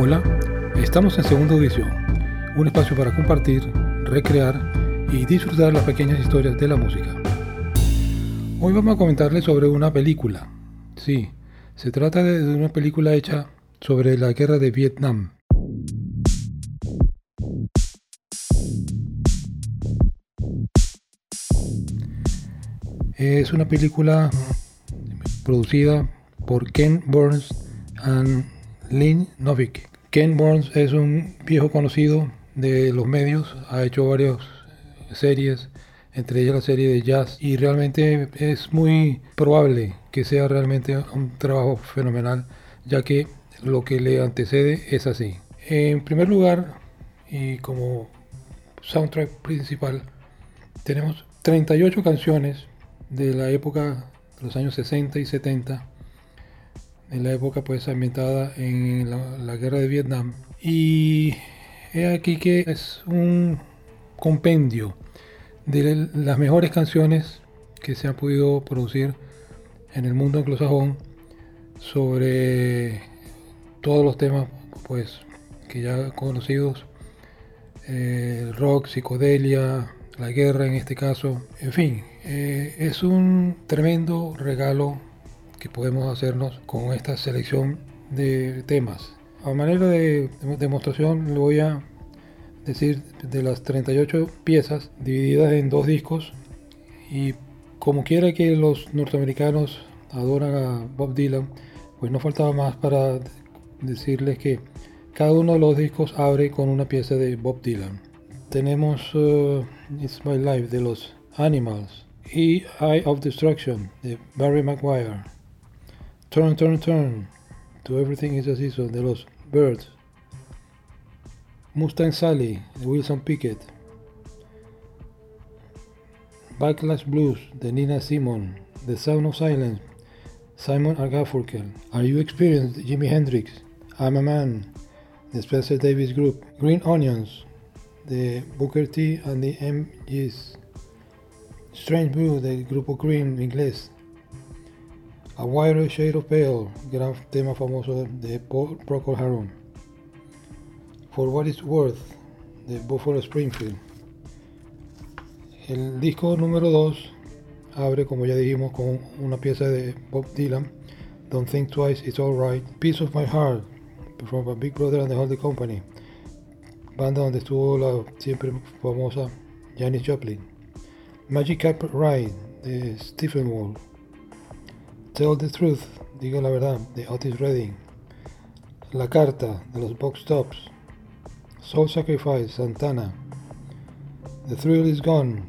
Hola, estamos en segunda edición, un espacio para compartir, recrear y disfrutar las pequeñas historias de la música. Hoy vamos a comentarles sobre una película. Sí, se trata de una película hecha sobre la guerra de Vietnam. Es una película producida por Ken Burns and Lynn Novick. Ken Burns es un viejo conocido de los medios, ha hecho varias series, entre ellas la serie de jazz, y realmente es muy probable que sea realmente un trabajo fenomenal, ya que lo que le antecede es así. En primer lugar, y como soundtrack principal, tenemos 38 canciones de la época de los años 60 y 70 en la época pues ambientada en la, guerra de Vietnam. Y he aquí que es un compendio de las mejores canciones que se han podido producir en el mundo anglosajón sobre todos los temas pues que ya conocidos eh, rock, psicodelia, la guerra en este caso, en fin, eh, es un tremendo regalo que podemos hacernos con esta selección de temas. A manera de demostración le voy a decir de las 38 piezas divididas en dos discos y como quiera que los norteamericanos adoran a Bob Dylan, pues no faltaba más para decirles que cada uno de los discos abre con una pieza de Bob Dylan. Tenemos uh, It's My Life de los Animals y Eye of Destruction de Barry Maguire. Turn, turn, turn. To Everything is a Season de los Birds. Mustang Sally Wilson Pickett. Backlash Blues de Nina Simon. The Sound of Silence. Simon Garfunkel. Are You Experienced? Jimi Hendrix. I'm a Man. The Spencer Davis Group. Green Onions. The Booker T and the MGs. Strange Blue del grupo Green inglés. A Wider Shade of Pale, gran tema famoso de Paul Procol Harum. For What It's Worth, de Buffalo Springfield. El disco número 2 abre, como ya dijimos, con una pieza de Bob Dylan, Don't Think Twice, It's Alright, Piece of My Heart, performed by Big Brother and the Holding Company, banda donde estuvo la siempre famosa Janis Joplin. Magic Carpet Ride, de Stephen Wall. Tell the Truth, diga la verdad, de Otis Redding. La Carta, de los Box Tops. Soul Sacrifice, Santana. The Thrill is Gone,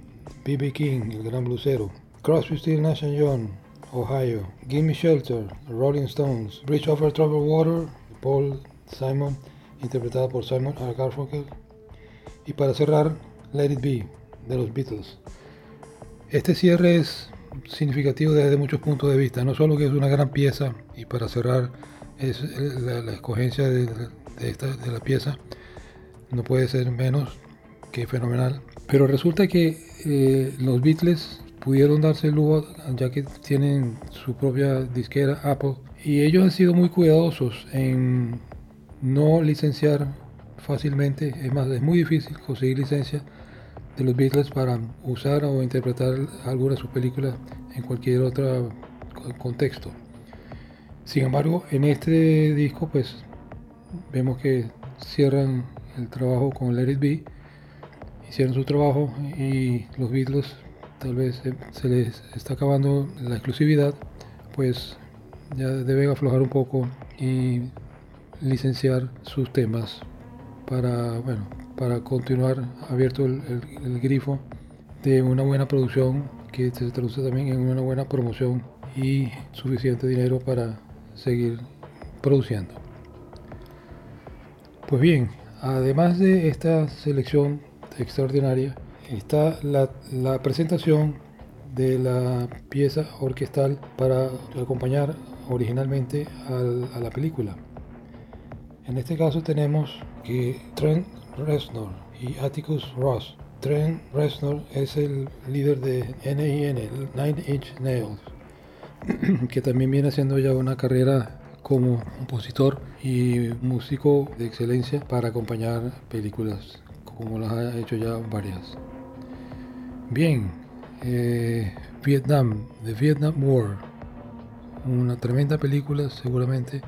B.B. King, el gran blusero. Crosby, Steel, Nash Young, Ohio. Gimme Shelter, Rolling Stones. Bridge Over Troubled Water, Paul Simon, interpretada por Simon R. Garfunkel. Y para cerrar, Let It Be, de los Beatles. Este cierre es significativo desde muchos puntos de vista, no solo que es una gran pieza y para cerrar es la, escogencia de, la pieza no puede ser menos que fenomenal, pero resulta que eh, los Beatles pudieron darse el lujo ya que tienen su propia disquera Apple y ellos han sido muy cuidadosos en no licenciar fácilmente, es más, es muy difícil conseguir licencia los Beatles para usar o interpretar alguna de sus películas en cualquier otro contexto. Sin embargo, en este disco pues vemos que cierran el trabajo con Let It Be, hicieron su trabajo y los Beatles tal vez se les está acabando la exclusividad, pues ya deben aflojar un poco y licenciar sus temas para, bueno, para continuar abierto el, grifo de una buena producción que se traduce también en una buena promoción y suficiente dinero para seguir produciendo. Pues bien, además de esta selección extraordinaria, está la, presentación de la pieza orquestal para acompañar originalmente a la película. En este caso tenemos que Trent Reznor y Atticus Ross. Trent Reznor es el líder de NIN, Nine Inch Nails, que también viene haciendo ya una carrera como compositor y músico de excelencia para acompañar películas, como las ha hecho ya varias. Bien, eh, Vietnam, The Vietnam War, una tremenda película seguramente.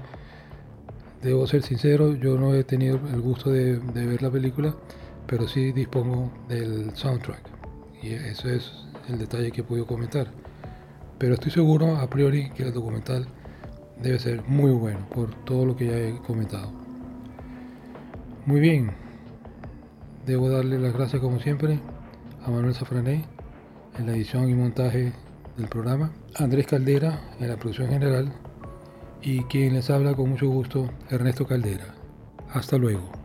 Debo ser sincero, yo no he tenido el gusto de, ver la película, pero sí dispongo del soundtrack. Y eso es el detalle que he podido comentar. Pero estoy seguro a priori que el documental debe ser muy bueno por todo lo que ya he comentado. Muy bien, debo darle las gracias como siempre a Manuel Safrané en la edición y montaje del programa, Andrés Caldera en la producción general y quien les habla con mucho gusto, Ernesto Caldera. Hasta luego.